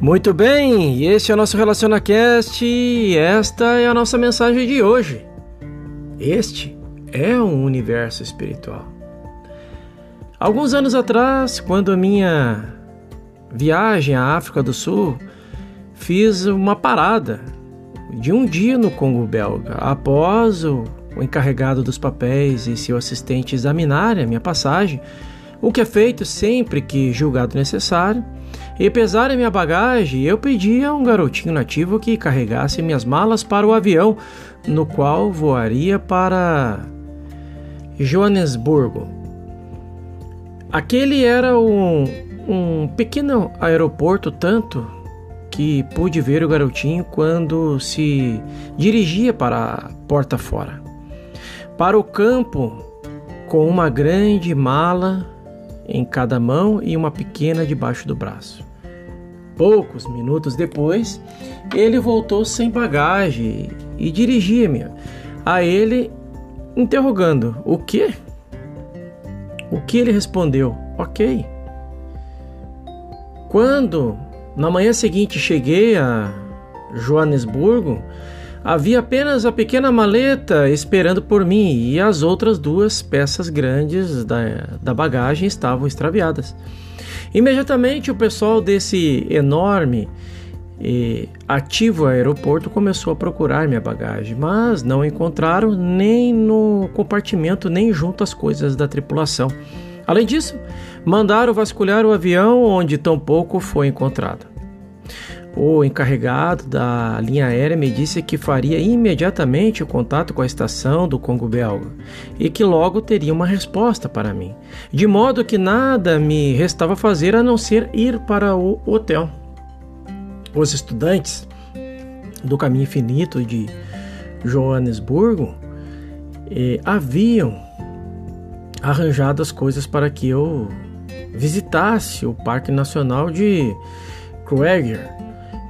Muito bem, este é o nosso RelacionaCast e esta é a nossa mensagem de hoje. Este é um universo espiritual. Alguns anos atrás, quando a minha viagem à África do Sul, fiz uma parada de um dia no Congo belga. Após o encarregado dos papéis e seu assistente examinarem a minha passagem, o que é feito sempre que julgado necessário, e pesarem minha bagagem, eu pedi a um garotinho nativo que carregasse minhas malas para o avião, no qual voaria para Joanesburgo. Aquele era um, um pequeno aeroporto, tanto que pude ver o garotinho quando se dirigia para a porta fora. Para o campo, com uma grande mala em cada mão e uma pequena debaixo do braço. Poucos minutos depois, ele voltou sem bagagem e dirigia-me a ele, interrogando: O que? O que ele respondeu? Ok. Quando na manhã seguinte cheguei a Joanesburgo, havia apenas a pequena maleta esperando por mim e as outras duas peças grandes da, da bagagem estavam extraviadas. Imediatamente o pessoal desse enorme e ativo aeroporto começou a procurar minha bagagem, mas não encontraram nem no compartimento nem junto às coisas da tripulação. Além disso, mandaram vasculhar o avião onde tampouco foi encontrado. O encarregado da linha aérea me disse que faria imediatamente o contato com a estação do Congo belga e que logo teria uma resposta para mim, de modo que nada me restava fazer a não ser ir para o hotel. Os estudantes do caminho infinito de Joanesburgo eh, haviam arranjado as coisas para que eu visitasse o Parque Nacional de Kruger.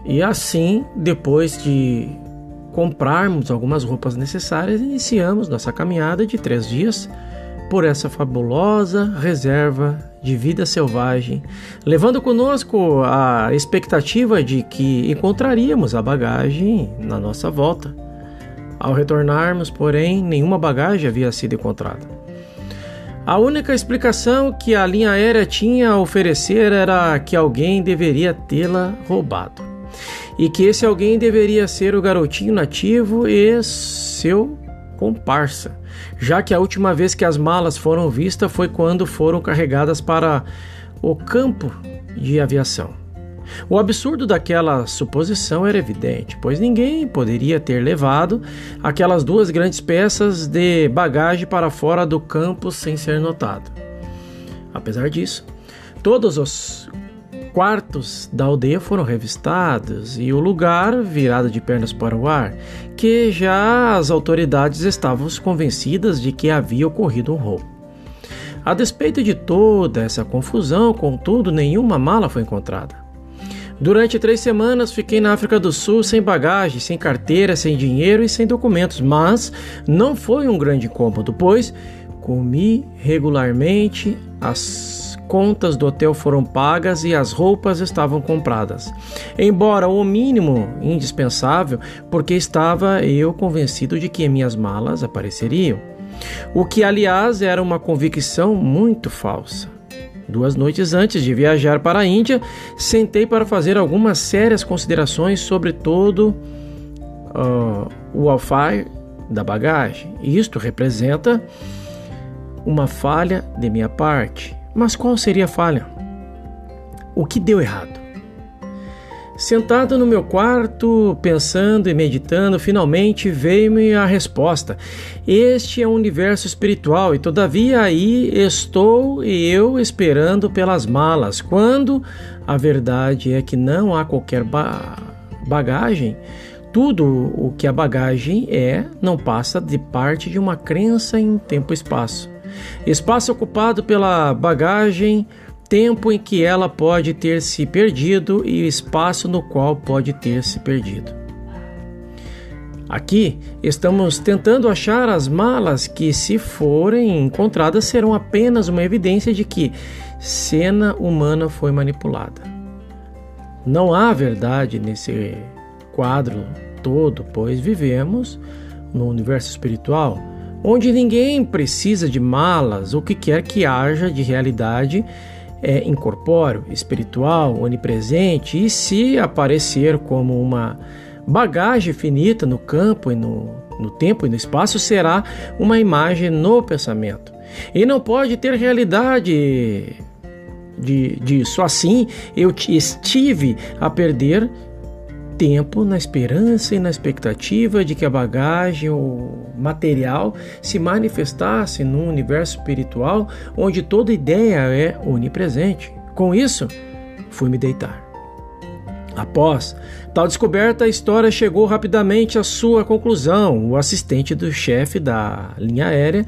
E assim, depois de comprarmos algumas roupas necessárias, iniciamos nossa caminhada de três dias por essa fabulosa reserva de vida selvagem, levando conosco a expectativa de que encontraríamos a bagagem na nossa volta. Ao retornarmos, porém, nenhuma bagagem havia sido encontrada. A única explicação que a linha aérea tinha a oferecer era que alguém deveria tê-la roubado. E que esse alguém deveria ser o garotinho nativo e seu comparsa, já que a última vez que as malas foram vistas foi quando foram carregadas para o campo de aviação. O absurdo daquela suposição era evidente, pois ninguém poderia ter levado aquelas duas grandes peças de bagagem para fora do campo sem ser notado. Apesar disso, todos os quartos da aldeia foram revistados e o lugar virado de pernas para o ar, que já as autoridades estavam convencidas de que havia ocorrido um roubo. A despeito de toda essa confusão, contudo, nenhuma mala foi encontrada. Durante três semanas fiquei na África do Sul sem bagagem, sem carteira, sem dinheiro e sem documentos, mas não foi um grande incômodo, pois comi regularmente, as contas do hotel foram pagas e as roupas estavam compradas. Embora o mínimo indispensável, porque estava eu convencido de que minhas malas apareceriam. O que, aliás, era uma convicção muito falsa. Duas noites antes de viajar para a Índia, sentei para fazer algumas sérias considerações sobre todo uh, o alfaire da bagagem. Isto representa uma falha de minha parte. Mas qual seria a falha? O que deu errado? Sentado no meu quarto, pensando e meditando, finalmente veio-me a resposta. Este é um universo espiritual e todavia aí estou e eu esperando pelas malas, quando a verdade é que não há qualquer ba bagagem. Tudo o que a bagagem é não passa de parte de uma crença em tempo e espaço. Espaço ocupado pela bagagem tempo em que ela pode ter se perdido e espaço no qual pode ter se perdido. Aqui estamos tentando achar as malas que, se forem encontradas, serão apenas uma evidência de que cena humana foi manipulada. Não há verdade nesse quadro todo, pois vivemos no universo espiritual, onde ninguém precisa de malas ou que quer que haja de realidade é incorpóreo, espiritual, onipresente e se aparecer como uma bagagem finita no campo e no, no tempo e no espaço, será uma imagem no pensamento. E não pode ter realidade de, disso. Assim, eu estive a perder tempo na esperança e na expectativa de que a bagagem ou material se manifestasse num universo espiritual onde toda ideia é onipresente. Com isso, fui me deitar. Após tal descoberta, a história chegou rapidamente à sua conclusão. O assistente do chefe da linha aérea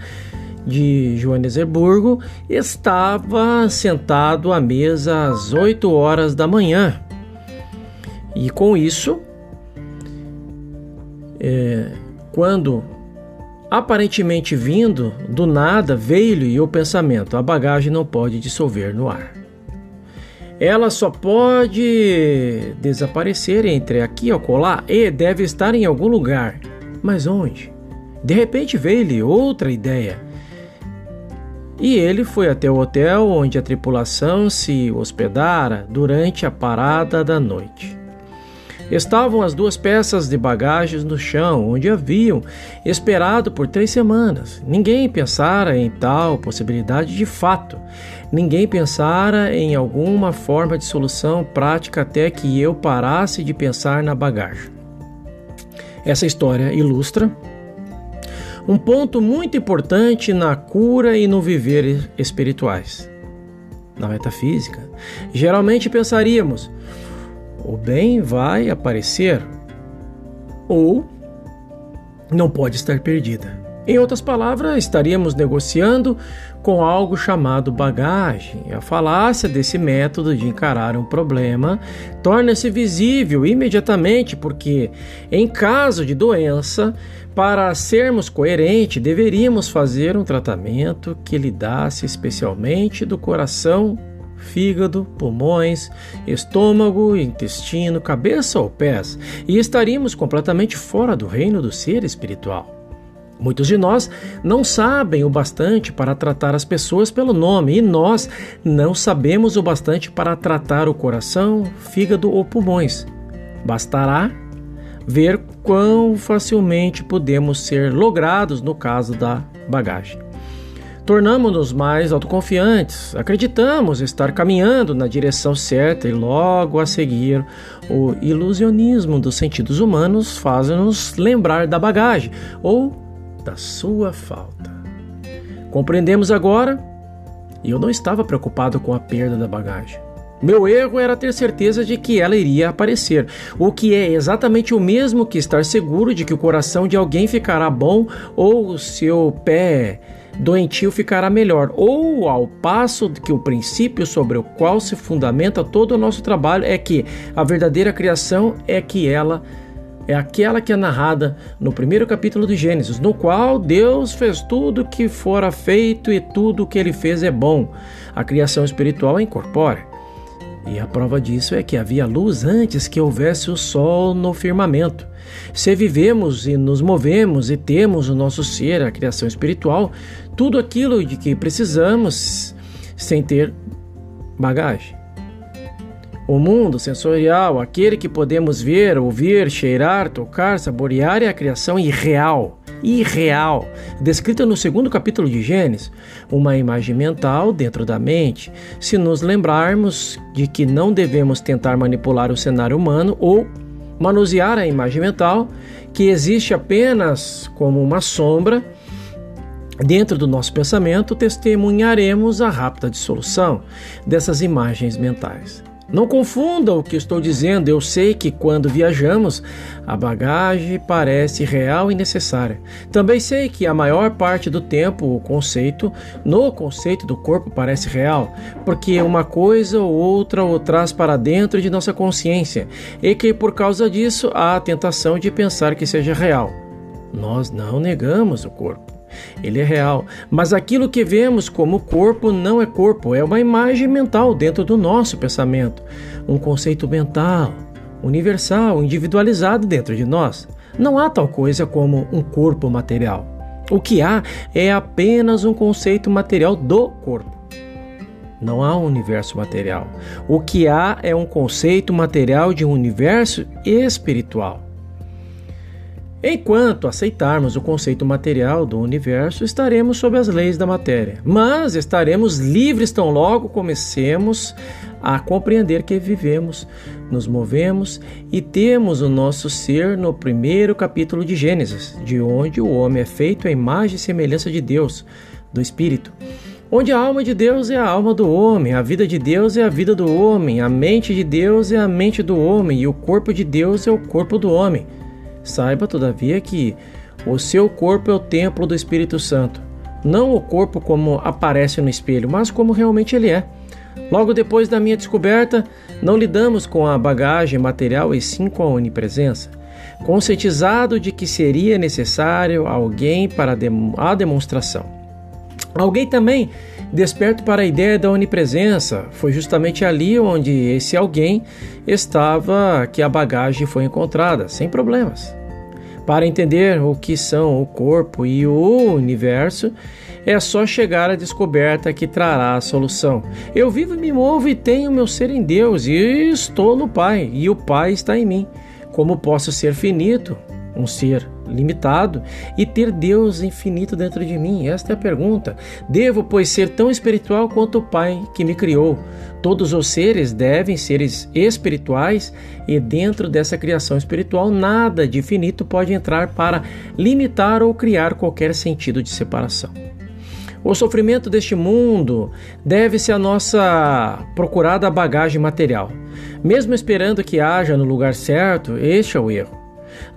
de Joanesburgo estava sentado à mesa às 8 horas da manhã e com isso, é, quando aparentemente vindo do nada veio-lhe o pensamento: a bagagem não pode dissolver no ar. Ela só pode desaparecer entre aqui e acolá e deve estar em algum lugar. Mas onde? De repente veio-lhe outra ideia. E ele foi até o hotel onde a tripulação se hospedara durante a parada da noite. Estavam as duas peças de bagagens no chão, onde haviam esperado por três semanas. Ninguém pensara em tal possibilidade de fato. Ninguém pensara em alguma forma de solução prática até que eu parasse de pensar na bagagem. Essa história ilustra um ponto muito importante na cura e no viver espirituais. Na metafísica, geralmente pensaríamos: o bem vai aparecer ou não pode estar perdida. Em outras palavras, estaríamos negociando com algo chamado bagagem. A falácia desse método de encarar um problema torna-se visível imediatamente, porque, em caso de doença, para sermos coerentes, deveríamos fazer um tratamento que lidasse especialmente do coração fígado, pulmões, estômago, intestino, cabeça ou pés, e estaríamos completamente fora do reino do ser espiritual. Muitos de nós não sabem o bastante para tratar as pessoas pelo nome e nós não sabemos o bastante para tratar o coração, fígado ou pulmões. Bastará ver quão facilmente podemos ser logrados no caso da bagagem. Tornamos-nos mais autoconfiantes, acreditamos estar caminhando na direção certa e logo a seguir o ilusionismo dos sentidos humanos faz-nos lembrar da bagagem ou da sua falta. Compreendemos agora, e eu não estava preocupado com a perda da bagagem. Meu erro era ter certeza de que ela iria aparecer, o que é exatamente o mesmo que estar seguro de que o coração de alguém ficará bom ou o seu pé doentio ficará melhor, ou ao passo que o princípio sobre o qual se fundamenta todo o nosso trabalho é que a verdadeira criação é que ela é aquela que é narrada no primeiro capítulo de Gênesis, no qual Deus fez tudo que fora feito e tudo que ele fez é bom. A criação espiritual é incorpórea. E a prova disso é que havia luz antes que houvesse o sol no firmamento. Se vivemos e nos movemos e temos o nosso ser, a criação espiritual, tudo aquilo de que precisamos sem ter bagagem. O mundo sensorial, aquele que podemos ver, ouvir, cheirar, tocar, saborear, é a criação irreal. Irreal, descrita no segundo capítulo de Gênesis, uma imagem mental dentro da mente. Se nos lembrarmos de que não devemos tentar manipular o cenário humano ou manusear a imagem mental, que existe apenas como uma sombra, dentro do nosso pensamento, testemunharemos a rápida dissolução dessas imagens mentais. Não confunda o que estou dizendo, eu sei que quando viajamos, a bagagem parece real e necessária. Também sei que a maior parte do tempo o conceito, no conceito do corpo, parece real, porque uma coisa ou outra o traz para dentro de nossa consciência e que por causa disso há a tentação de pensar que seja real. Nós não negamos o corpo. Ele é real. Mas aquilo que vemos como corpo não é corpo, é uma imagem mental dentro do nosso pensamento, um conceito mental, universal, individualizado dentro de nós. Não há tal coisa como um corpo material. O que há é apenas um conceito material do corpo. Não há um universo material. O que há é um conceito material de um universo espiritual. Enquanto aceitarmos o conceito material do universo, estaremos sob as leis da matéria, mas estaremos livres tão logo comecemos a compreender que vivemos, nos movemos e temos o nosso ser no primeiro capítulo de Gênesis, de onde o homem é feito à imagem e semelhança de Deus, do Espírito. Onde a alma de Deus é a alma do homem, a vida de Deus é a vida do homem, a mente de Deus é a mente do homem e o corpo de Deus é o corpo do homem. Saiba, todavia, que o seu corpo é o templo do Espírito Santo. Não o corpo como aparece no espelho, mas como realmente ele é. Logo depois da minha descoberta, não lidamos com a bagagem material e sim com a onipresença. Conscientizado de que seria necessário alguém para a demonstração. Alguém também desperto para a ideia da onipresença. Foi justamente ali onde esse alguém estava que a bagagem foi encontrada, sem problemas. Para entender o que são o corpo e o universo, é só chegar à descoberta que trará a solução. Eu vivo, me movo e tenho meu ser em Deus, e estou no Pai, e o Pai está em mim. Como posso ser finito, um ser limitado e ter Deus infinito dentro de mim? Esta é a pergunta. Devo, pois, ser tão espiritual quanto o Pai que me criou. Todos os seres devem ser espirituais e dentro dessa criação espiritual nada de finito pode entrar para limitar ou criar qualquer sentido de separação. O sofrimento deste mundo deve-se à nossa procurada bagagem material. Mesmo esperando que haja no lugar certo, este é o erro.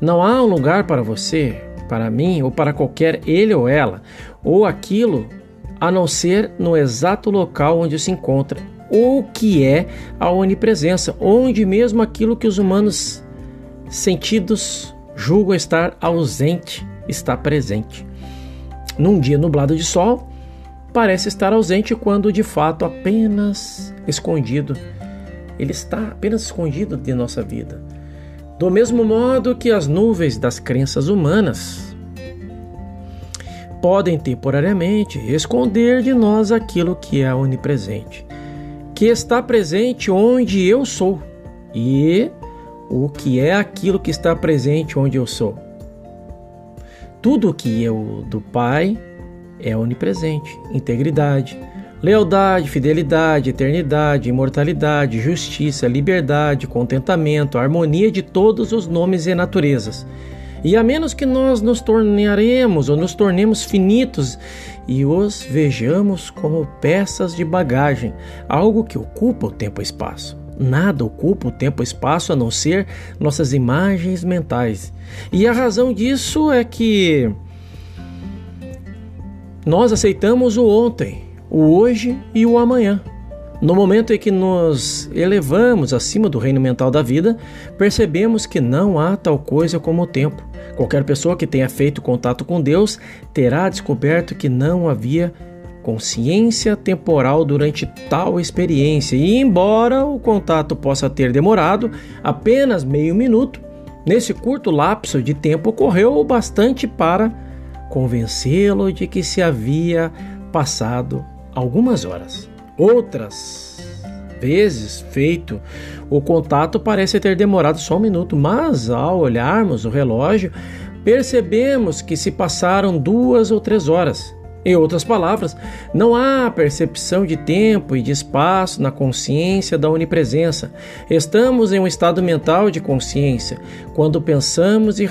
Não há um lugar para você, para mim ou para qualquer ele ou ela, ou aquilo, a não ser no exato local onde se encontra, ou que é a onipresença, onde mesmo aquilo que os humanos sentidos julgam estar ausente está presente. Num dia nublado de sol, parece estar ausente quando de fato apenas escondido. Ele está apenas escondido de nossa vida. Do mesmo modo que as nuvens das crenças humanas podem temporariamente esconder de nós aquilo que é onipresente, que está presente onde eu sou, e o que é aquilo que está presente onde eu sou. Tudo que é o do Pai é onipresente, integridade, Lealdade, fidelidade, eternidade, imortalidade, justiça, liberdade, contentamento, harmonia de todos os nomes e naturezas. E a menos que nós nos tornaremos ou nos tornemos finitos e os vejamos como peças de bagagem, algo que ocupa o tempo e espaço. Nada ocupa o tempo e espaço a não ser nossas imagens mentais. E a razão disso é que nós aceitamos o ontem o hoje e o amanhã. No momento em que nos elevamos acima do reino mental da vida, percebemos que não há tal coisa como o tempo. Qualquer pessoa que tenha feito contato com Deus terá descoberto que não havia consciência temporal durante tal experiência, e embora o contato possa ter demorado apenas meio minuto, nesse curto lapso de tempo ocorreu o bastante para convencê-lo de que se havia passado algumas horas. Outras vezes feito, o contato parece ter demorado só um minuto, mas ao olharmos o relógio, percebemos que se passaram duas ou três horas. Em outras palavras, não há percepção de tempo e de espaço na consciência da onipresença. Estamos em um estado mental de consciência quando pensamos e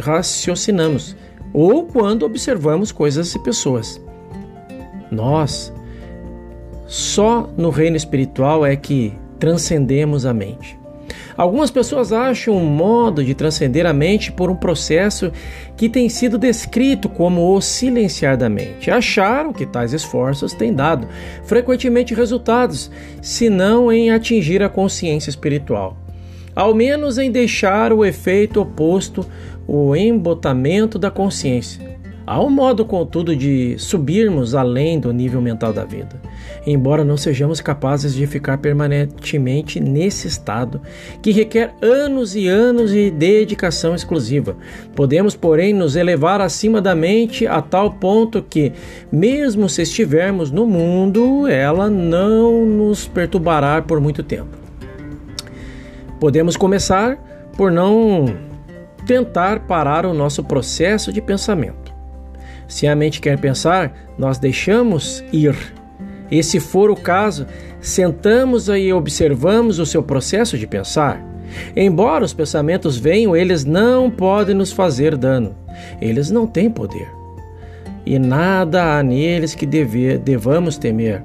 raciocinamos, ou quando observamos coisas e pessoas. Nós, só no reino espiritual é que transcendemos a mente. Algumas pessoas acham um modo de transcender a mente por um processo que tem sido descrito como o silenciar da mente. Acharam que tais esforços têm dado frequentemente resultados, se não em atingir a consciência espiritual. Ao menos em deixar o efeito oposto, o embotamento da consciência. Há um modo, contudo, de subirmos além do nível mental da vida, embora não sejamos capazes de ficar permanentemente nesse estado, que requer anos e anos de dedicação exclusiva. Podemos, porém, nos elevar acima da mente a tal ponto que, mesmo se estivermos no mundo, ela não nos perturbará por muito tempo. Podemos começar por não tentar parar o nosso processo de pensamento. Se a mente quer pensar, nós deixamos ir. E se for o caso, sentamos e observamos o seu processo de pensar. Embora os pensamentos venham, eles não podem nos fazer dano. Eles não têm poder. E nada há neles que devamos temer.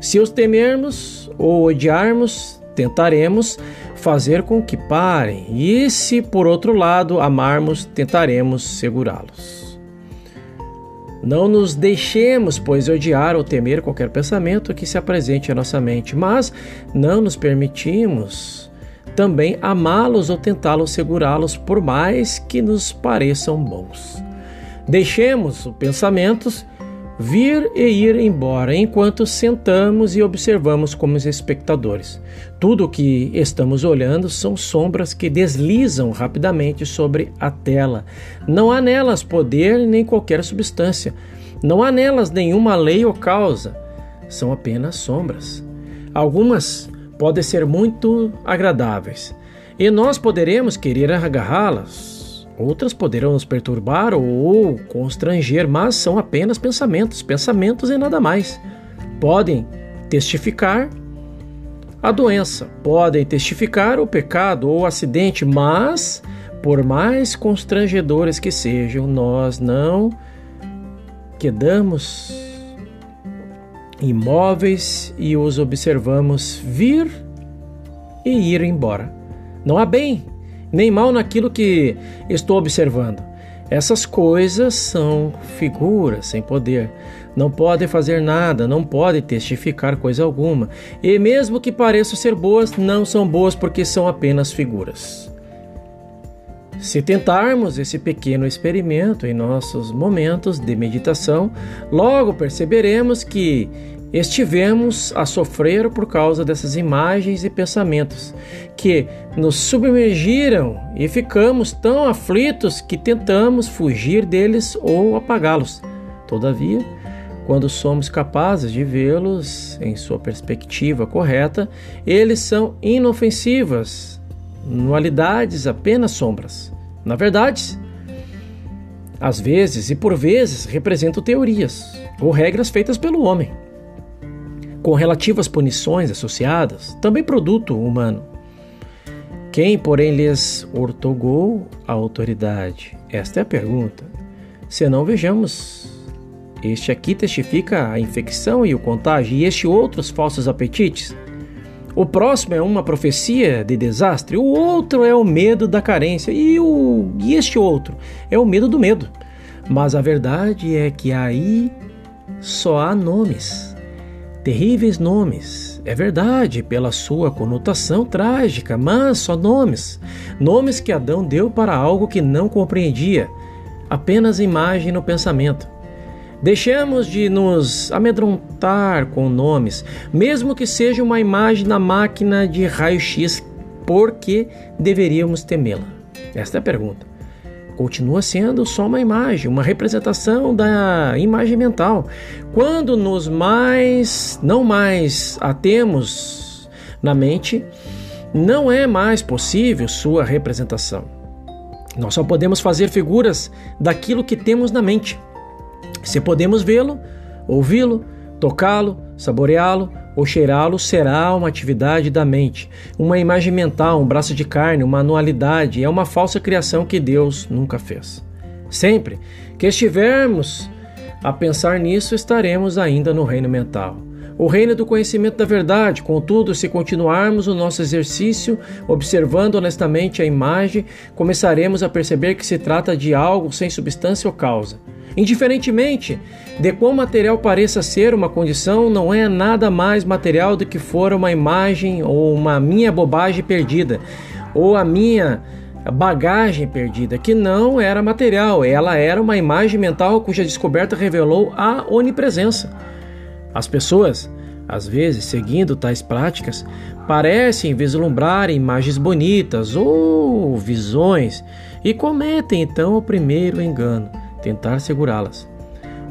Se os temermos ou odiarmos, tentaremos fazer com que parem. E se, por outro lado, amarmos, tentaremos segurá-los. Não nos deixemos, pois, odiar ou temer qualquer pensamento que se apresente à nossa mente, mas não nos permitimos também amá-los ou tentá-los segurá-los, por mais que nos pareçam bons. Deixemos os pensamentos vir e ir embora enquanto sentamos e observamos como espectadores. Tudo o que estamos olhando são sombras que deslizam rapidamente sobre a tela. Não há nelas poder nem qualquer substância. Não há nelas nenhuma lei ou causa. São apenas sombras. Algumas podem ser muito agradáveis e nós poderemos querer agarrá-las Outras poderão nos perturbar ou constranger, mas são apenas pensamentos, pensamentos e nada mais. Podem testificar a doença, podem testificar o pecado ou o acidente, mas, por mais constrangedores que sejam, nós não quedamos imóveis e os observamos vir e ir embora. Não há bem nem mal naquilo que estou observando. Essas coisas são figuras sem poder. Não podem fazer nada, não podem testificar coisa alguma. E mesmo que pareçam ser boas, não são boas porque são apenas figuras. Se tentarmos esse pequeno experimento em nossos momentos de meditação, logo perceberemos que estivemos a sofrer por causa dessas imagens e pensamentos que nos submergiram e ficamos tão aflitos que tentamos fugir deles ou apagá-los. Todavia, quando somos capazes de vê-los em sua perspectiva correta, eles são inofensivas, nualidades, apenas sombras. Na verdade, às vezes e por vezes representam teorias ou regras feitas pelo homem com relativas punições associadas, também produto humano. Quem, porém, lhes ortogou a autoridade? Esta é a pergunta. Se não vejamos, este aqui testifica a infecção e o contágio, e este outros falsos apetites. O próximo é uma profecia de desastre, o outro é o medo da carência, e, o, e este outro é o medo do medo. Mas a verdade é que aí só há nomes terríveis nomes. É verdade, pela sua conotação trágica, mas só nomes. Nomes que Adão deu para algo que não compreendia, apenas imagem no pensamento. Deixemos de nos amedrontar com nomes, mesmo que seja uma imagem na máquina de raio-x, por que deveríamos temê-la? Esta é a pergunta continua sendo só uma imagem, uma representação da imagem mental. Quando nos mais, não mais a temos na mente, não é mais possível sua representação. Nós só podemos fazer figuras daquilo que temos na mente. Se podemos vê-lo, ouvi-lo, tocá-lo, saboreá-lo, ou cheirá-lo será uma atividade da mente, uma imagem mental, um braço de carne, uma anualidade, é uma falsa criação que Deus nunca fez. Sempre que estivermos a pensar nisso, estaremos ainda no reino mental. O reino do conhecimento da verdade, contudo, se continuarmos o nosso exercício observando honestamente a imagem, começaremos a perceber que se trata de algo sem substância ou causa. Indiferentemente de qual material pareça ser uma condição, não é nada mais material do que for uma imagem ou uma minha bobagem perdida, ou a minha bagagem perdida, que não era material, ela era uma imagem mental cuja descoberta revelou a onipresença. As pessoas, às vezes, seguindo tais práticas, parecem vislumbrar imagens bonitas ou visões e cometem então o primeiro engano, tentar segurá-las.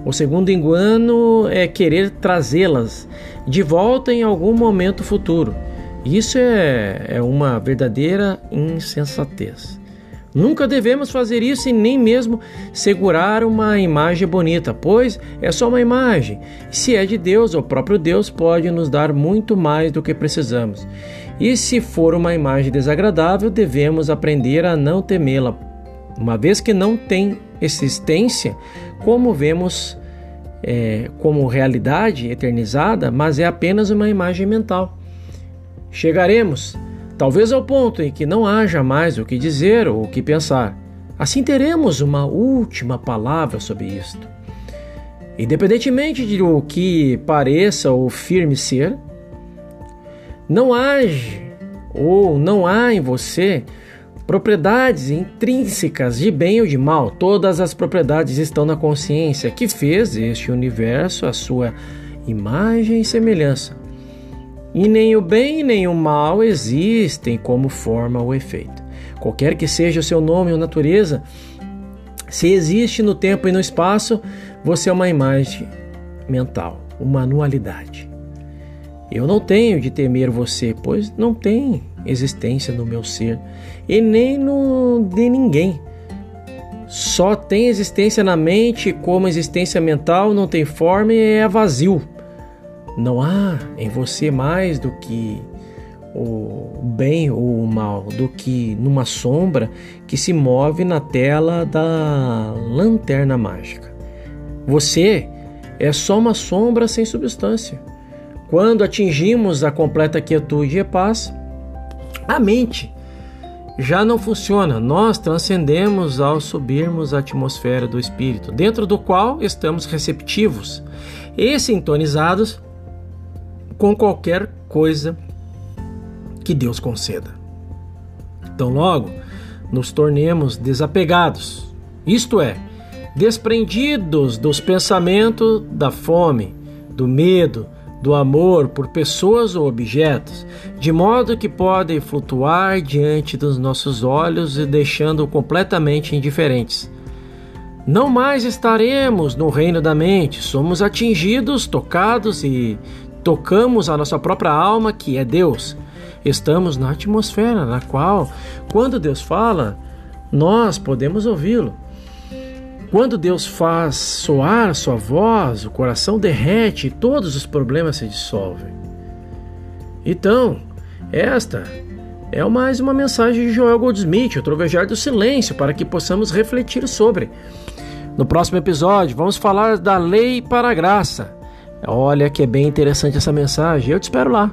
O segundo engano é querer trazê-las de volta em algum momento futuro. Isso é, é uma verdadeira insensatez. Nunca devemos fazer isso e nem mesmo segurar uma imagem bonita, pois é só uma imagem. Se é de Deus, o próprio Deus pode nos dar muito mais do que precisamos. E se for uma imagem desagradável, devemos aprender a não temê-la, uma vez que não tem existência, como vemos é, como realidade eternizada, mas é apenas uma imagem mental. Chegaremos, talvez ao ponto em que não haja mais o que dizer ou o que pensar. Assim teremos uma última palavra sobre isto. Independentemente de o que pareça ou firme ser, não age ou não há em você propriedades intrínsecas de bem ou de mal. Todas as propriedades estão na consciência que fez este universo a sua imagem e semelhança. E nem o bem nem o mal existem como forma ou efeito. Qualquer que seja o seu nome ou natureza, se existe no tempo e no espaço, você é uma imagem mental, uma anualidade. Eu não tenho de temer você, pois não tem existência no meu ser e nem no de ninguém. Só tem existência na mente, como existência mental não tem forma e é vazio. Não há em você mais do que o bem ou o mal, do que numa sombra que se move na tela da lanterna mágica. Você é só uma sombra sem substância. Quando atingimos a completa quietude e paz, a mente já não funciona. Nós transcendemos ao subirmos a atmosfera do espírito, dentro do qual estamos receptivos e sintonizados com qualquer coisa que Deus conceda. Então, logo, nos tornemos desapegados, isto é, desprendidos dos pensamentos da fome, do medo, do amor por pessoas ou objetos, de modo que podem flutuar diante dos nossos olhos e deixando completamente indiferentes. Não mais estaremos no reino da mente, somos atingidos, tocados e tocamos a nossa própria alma, que é Deus. Estamos na atmosfera na qual, quando Deus fala, nós podemos ouvi-lo. Quando Deus faz soar a sua voz, o coração derrete e todos os problemas se dissolvem. Então, esta é mais uma mensagem de Joel Goldsmith, o trovejar do silêncio, para que possamos refletir sobre. No próximo episódio, vamos falar da lei para a graça. Olha que é bem interessante essa mensagem. Eu te espero lá.